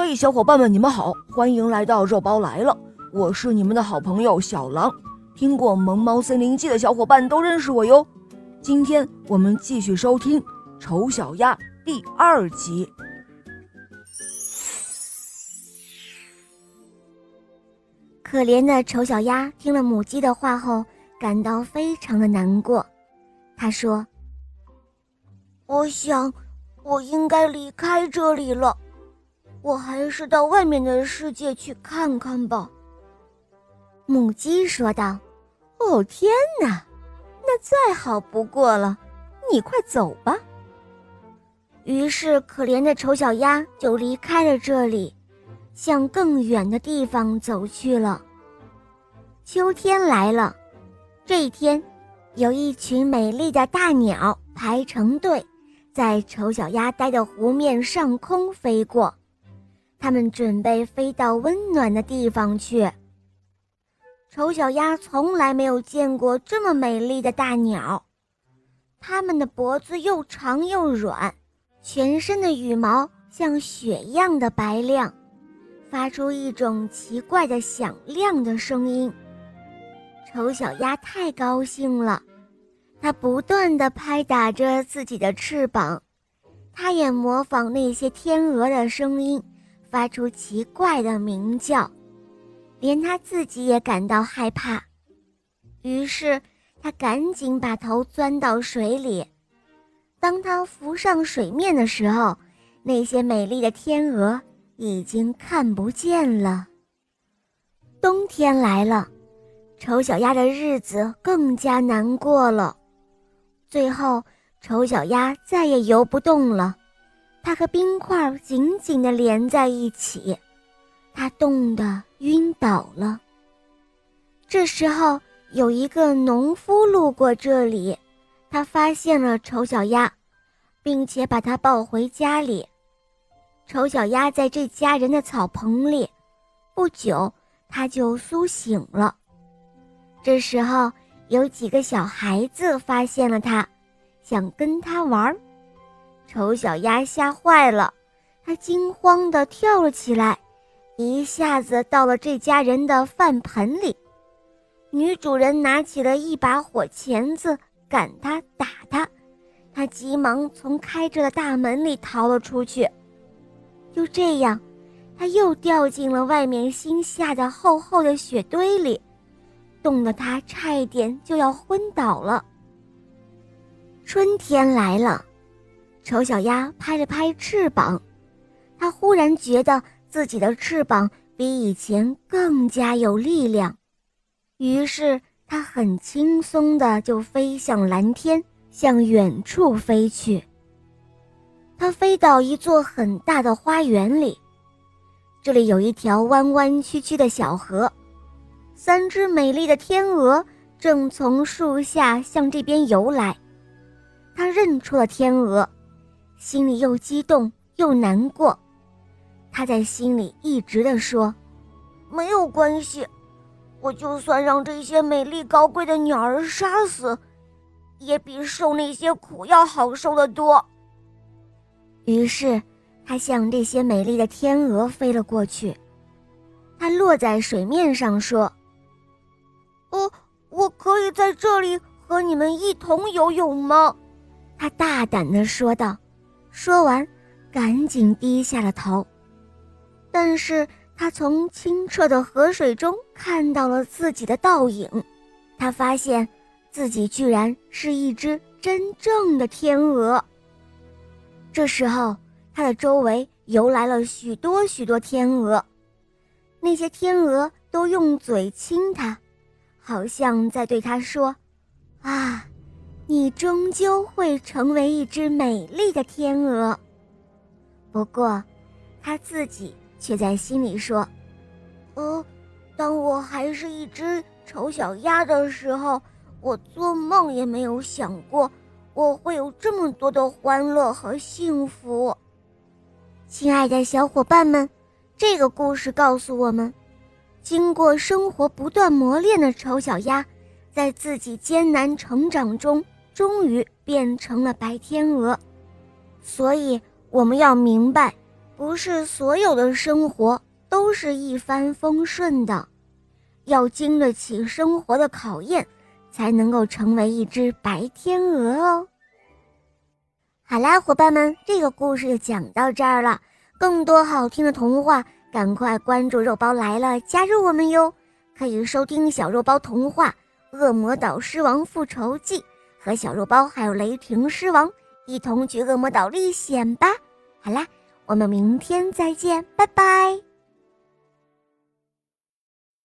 嘿，小伙伴们，你们好，欢迎来到肉包来了，我是你们的好朋友小狼。听过《萌猫森林记》的小伙伴都认识我哟。今天我们继续收听《丑小鸭》第二集。可怜的丑小鸭听了母鸡的话后，感到非常的难过。他说：“我想，我应该离开这里了。”我还是到外面的世界去看看吧。”母鸡说道。“哦，天哪，那再好不过了，你快走吧。”于是，可怜的丑小鸭就离开了这里，向更远的地方走去了。秋天来了，这一天，有一群美丽的大鸟排成队，在丑小鸭待的湖面上空飞过。他们准备飞到温暖的地方去。丑小鸭从来没有见过这么美丽的大鸟，它们的脖子又长又软，全身的羽毛像雪一样的白亮，发出一种奇怪的响亮的声音。丑小鸭太高兴了，它不断地拍打着自己的翅膀，它也模仿那些天鹅的声音。发出奇怪的鸣叫，连他自己也感到害怕。于是他赶紧把头钻到水里。当他浮上水面的时候，那些美丽的天鹅已经看不见了。冬天来了，丑小鸭的日子更加难过了。最后，丑小鸭再也游不动了。它和冰块紧紧地连在一起，它冻得晕倒了。这时候，有一个农夫路过这里，他发现了丑小鸭，并且把它抱回家里。丑小鸭在这家人的草棚里，不久它就苏醒了。这时候，有几个小孩子发现了它，想跟它玩儿。丑小鸭吓坏了，它惊慌地跳了起来，一下子到了这家人的饭盆里。女主人拿起了一把火钳子，赶它打它，它急忙从开着的大门里逃了出去。就这样，它又掉进了外面新下的厚厚的雪堆里，冻得它差一点就要昏倒了。春天来了。丑小鸭拍了拍翅膀，它忽然觉得自己的翅膀比以前更加有力量，于是它很轻松的就飞向蓝天，向远处飞去。它飞到一座很大的花园里，这里有一条弯弯曲曲的小河，三只美丽的天鹅正从树下向这边游来。它认出了天鹅。心里又激动又难过，他在心里一直的说：“没有关系，我就算让这些美丽高贵的鸟儿杀死，也比受那些苦要好受得多。”于是，他向这些美丽的天鹅飞了过去。他落在水面上说：“哦，我可以在这里和你们一同游泳吗？”他大胆地说道。说完，赶紧低下了头。但是他从清澈的河水中看到了自己的倒影，他发现自己居然是一只真正的天鹅。这时候，他的周围游来了许多许多天鹅，那些天鹅都用嘴亲他，好像在对他说：“啊。”你终究会成为一只美丽的天鹅。不过，他自己却在心里说：“哦，当我还是一只丑小鸭的时候，我做梦也没有想过我会有这么多的欢乐和幸福。”亲爱的小伙伴们，这个故事告诉我们：经过生活不断磨练的丑小鸭，在自己艰难成长中。终于变成了白天鹅，所以我们要明白，不是所有的生活都是一帆风顺的，要经得起生活的考验，才能够成为一只白天鹅哦。好啦，伙伴们，这个故事就讲到这儿了。更多好听的童话，赶快关注“肉包来了”，加入我们哟！可以收听小肉包童话《恶魔岛狮王复仇记》，和小肉包还有雷霆狮王一同去恶魔岛历险吧。好啦。我们明天再见，拜拜。